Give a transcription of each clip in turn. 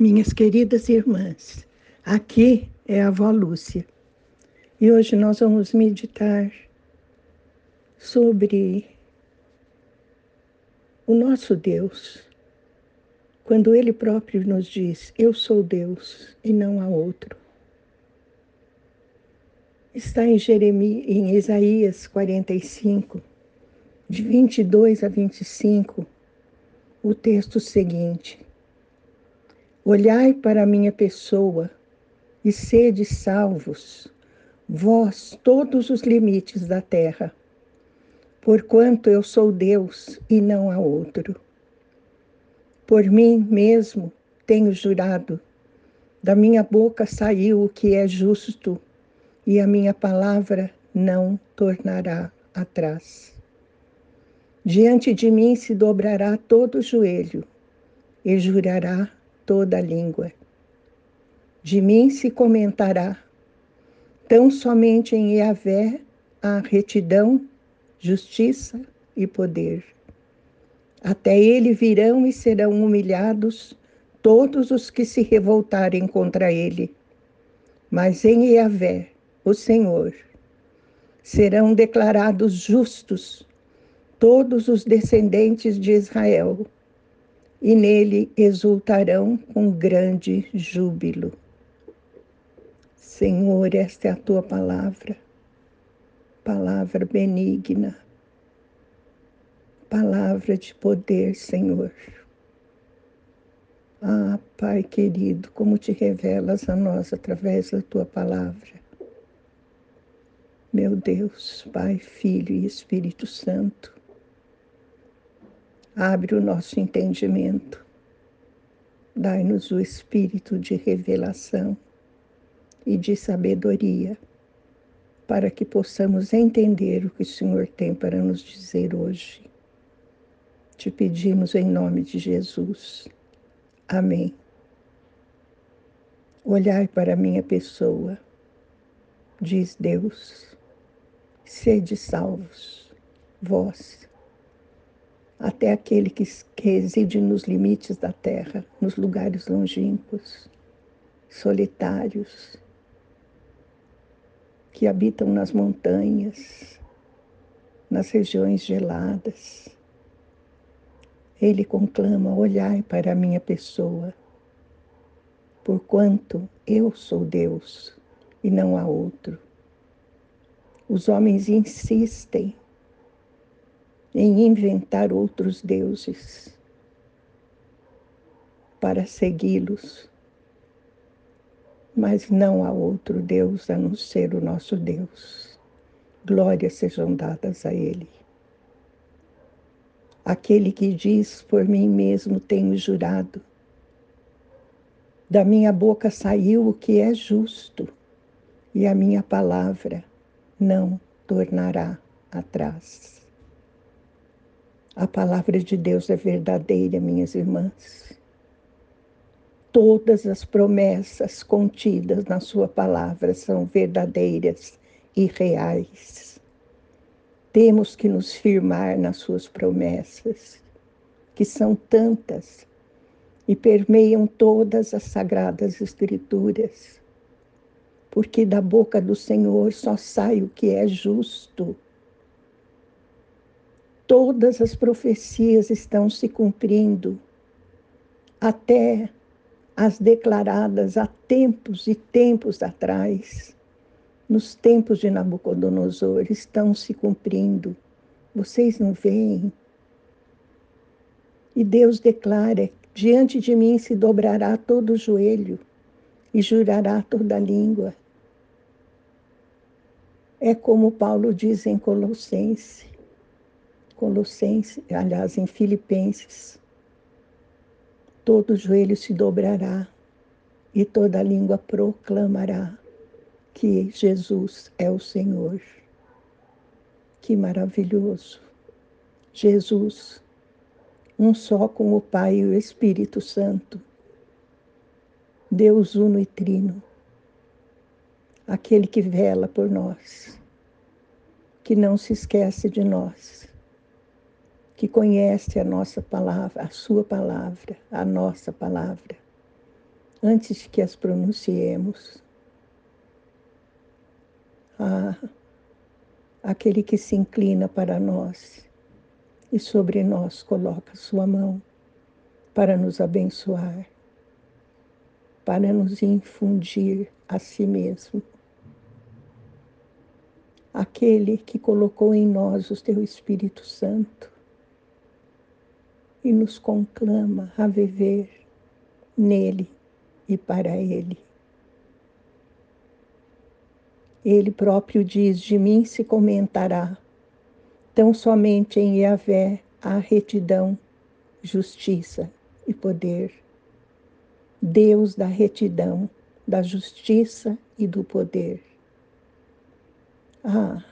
Minhas queridas irmãs, aqui é a avó Lúcia e hoje nós vamos meditar sobre o nosso Deus, quando Ele próprio nos diz: Eu sou Deus e não há outro. Está em, Jeremias, em Isaías 45, de 22 a 25, o texto seguinte: Olhai para a minha pessoa e sede salvos, vós todos os limites da terra, porquanto eu sou Deus e não há outro. Por mim mesmo tenho jurado, da minha boca saiu o que é justo, e a minha palavra não tornará atrás. Diante de mim se dobrará todo o joelho e jurará toda a língua. De mim se comentará, tão somente em Yahvé há retidão, justiça e poder. Até ele virão e serão humilhados todos os que se revoltarem contra ele. Mas em Yahvé, o Senhor, serão declarados justos todos os descendentes de Israel e nele exultarão com grande júbilo. Senhor, esta é a tua palavra, palavra benigna, palavra de poder, Senhor. Ah, Pai querido, como te revelas a nós através da tua palavra. Meu Deus, Pai, Filho e Espírito Santo, Abre o nosso entendimento. Dai-nos o espírito de revelação e de sabedoria, para que possamos entender o que o Senhor tem para nos dizer hoje. Te pedimos em nome de Jesus. Amém. Olhai para minha pessoa, diz Deus, sede salvos, vós até aquele que, reside nos limites da terra, nos lugares longínquos, solitários, que habitam nas montanhas, nas regiões geladas. Ele conclama: olhai para a minha pessoa, porquanto eu sou Deus e não há outro. Os homens insistem em inventar outros deuses para segui-los. Mas não há outro Deus a não ser o nosso Deus. Glórias sejam dadas a Ele. Aquele que diz: Por mim mesmo tenho jurado, da minha boca saiu o que é justo, e a minha palavra não tornará atrás. A palavra de Deus é verdadeira, minhas irmãs. Todas as promessas contidas na Sua palavra são verdadeiras e reais. Temos que nos firmar nas Suas promessas, que são tantas e permeiam todas as sagradas Escrituras, porque da boca do Senhor só sai o que é justo todas as profecias estão se cumprindo, até as declaradas há tempos e tempos atrás, nos tempos de Nabucodonosor, estão se cumprindo. Vocês não veem? E Deus declara: diante de mim se dobrará todo o joelho e jurará toda língua. É como Paulo diz em Colossenses: Colossenses, aliás, em Filipenses, todo joelho se dobrará e toda língua proclamará que Jesus é o Senhor. Que maravilhoso! Jesus, um só com o Pai e o Espírito Santo, Deus uno e trino, aquele que vela por nós, que não se esquece de nós que conhece a nossa palavra, a sua palavra, a nossa palavra, antes que as pronunciemos. Ah, aquele que se inclina para nós e sobre nós coloca sua mão para nos abençoar, para nos infundir a si mesmo. Aquele que colocou em nós o teu Espírito Santo e nos conclama a viver nele e para ele. Ele próprio diz: De mim se comentará, tão somente em Yahvé há retidão, justiça e poder. Deus da retidão, da justiça e do poder. Ah,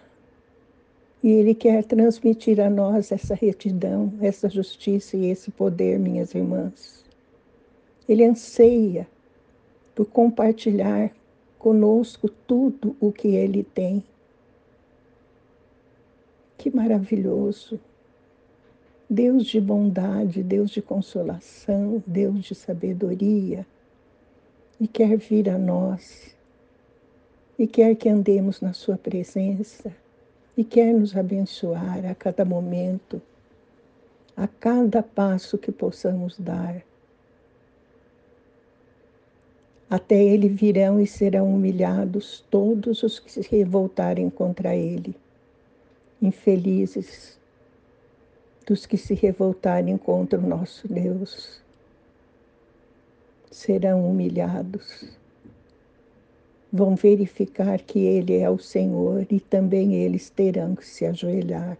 e Ele quer transmitir a nós essa retidão, essa justiça e esse poder, minhas irmãs. Ele anseia por compartilhar conosco tudo o que Ele tem. Que maravilhoso! Deus de bondade, Deus de consolação, Deus de sabedoria, e quer vir a nós, e quer que andemos na Sua presença, e quer nos abençoar a cada momento, a cada passo que possamos dar. Até Ele virão e serão humilhados todos os que se revoltarem contra Ele. Infelizes dos que se revoltarem contra o nosso Deus serão humilhados. Vão verificar que Ele é o Senhor e também eles terão que se ajoelhar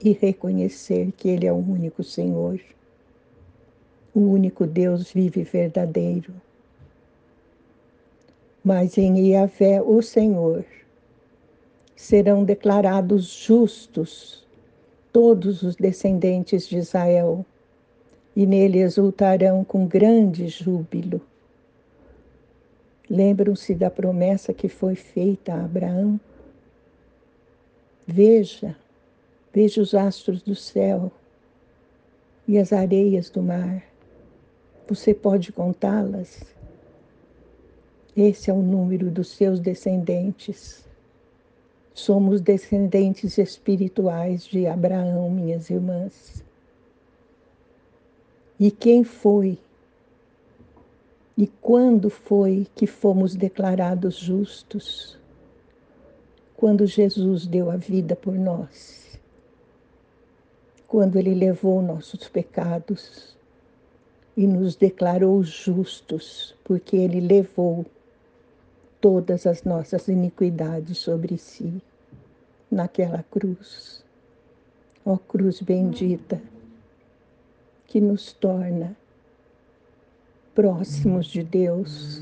e reconhecer que Ele é o único Senhor, o único Deus vivo e verdadeiro. Mas em Iavé, o Senhor, serão declarados justos todos os descendentes de Israel, e nele exultarão com grande júbilo. Lembram-se da promessa que foi feita a Abraão? Veja, veja os astros do céu e as areias do mar. Você pode contá-las? Esse é o número dos seus descendentes. Somos descendentes espirituais de Abraão, minhas irmãs. E quem foi e quando foi que fomos declarados justos? Quando Jesus deu a vida por nós. Quando Ele levou nossos pecados e nos declarou justos, porque Ele levou todas as nossas iniquidades sobre si naquela cruz. Ó cruz bendita, que nos torna próximos de Deus,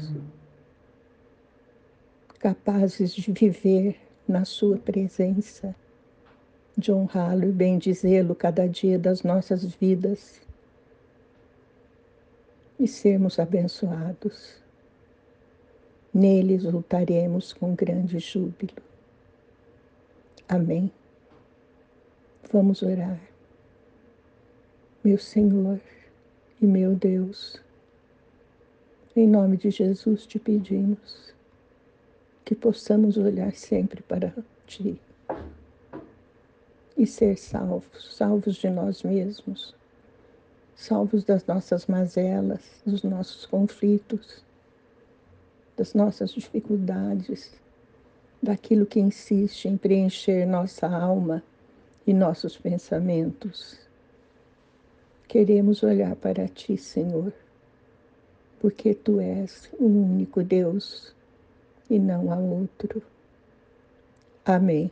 capazes de viver na Sua presença, de honrá-lo e bendizê-lo cada dia das nossas vidas e sermos abençoados. Nele exultaremos com grande júbilo. Amém. Vamos orar. Meu Senhor e meu Deus, em nome de Jesus te pedimos que possamos olhar sempre para Ti e ser salvos, salvos de nós mesmos, salvos das nossas mazelas, dos nossos conflitos das nossas dificuldades, daquilo que insiste em preencher nossa alma e nossos pensamentos. Queremos olhar para Ti, Senhor, porque Tu és o único Deus e não há outro. Amém.